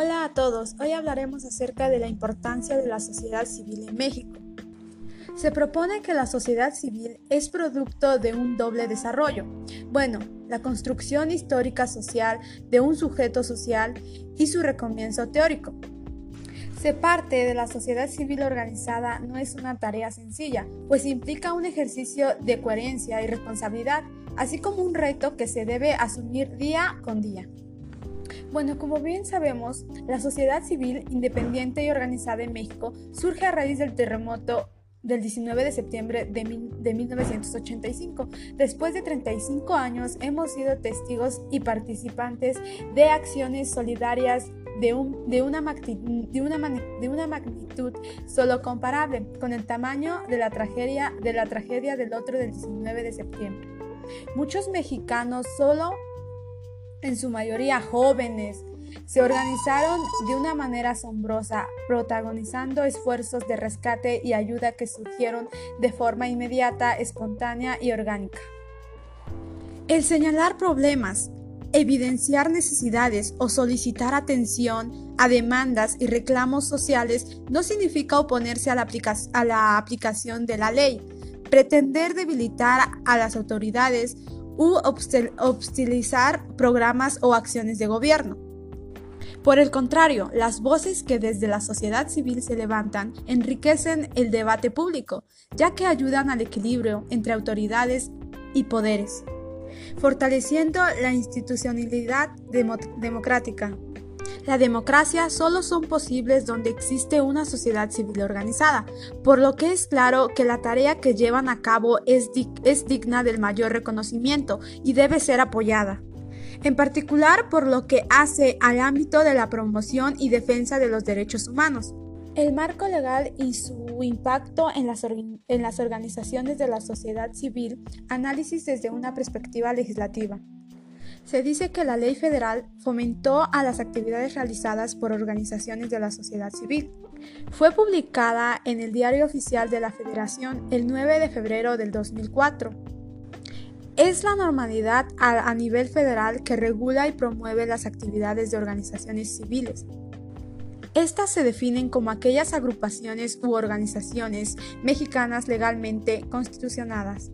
Hola a todos, hoy hablaremos acerca de la importancia de la sociedad civil en México. Se propone que la sociedad civil es producto de un doble desarrollo. Bueno, la construcción histórica social de un sujeto social y su recomienzo teórico. Se parte de la sociedad civil organizada no es una tarea sencilla, pues implica un ejercicio de coherencia y responsabilidad, así como un reto que se debe asumir día con día. Bueno, como bien sabemos, la sociedad civil independiente y organizada en México surge a raíz del terremoto del 19 de septiembre de, 1985. Después de 35 años hemos sido testigos y participantes de acciones solidarias de, una de, una magnitud solo comparable con el tamaño de la, tragedia, de la tragedia del otro del 19 de septiembre. Muchos mexicanos solo en su mayoría jóvenes, se organizaron de una manera asombrosa, protagonizando esfuerzos de rescate y ayuda que surgieron de forma inmediata, espontánea y orgánica. El señalar problemas, evidenciar necesidades o solicitar atención a demandas y reclamos sociales no significa oponerse a la, aplicación de la ley, pretender debilitar a las autoridades u hostilizar programas o acciones de gobierno. Por el contrario, las voces que desde la sociedad civil se levantan enriquecen el debate público, ya que ayudan al equilibrio entre autoridades y poderes, fortaleciendo la institucionalidad democrática. La democracia solo son posibles donde existe una sociedad civil organizada, por lo que es claro que la tarea que llevan a cabo es, digna del mayor reconocimiento y debe ser apoyada en particular por lo que hace al ámbito de la promoción y defensa de los derechos humanos. El marco legal y su impacto en las, organizaciones de la sociedad civil, análisis desde una perspectiva legislativa. Se dice que la ley federal fomentó a las actividades realizadas por organizaciones de la sociedad civil. Fue publicada en el Diario Oficial de la Federación el 9 de febrero del 2004. Es la normalidad a, nivel federal que regula y promueve las actividades de organizaciones civiles. Estas se definen como aquellas agrupaciones u organizaciones mexicanas legalmente constitucionadas.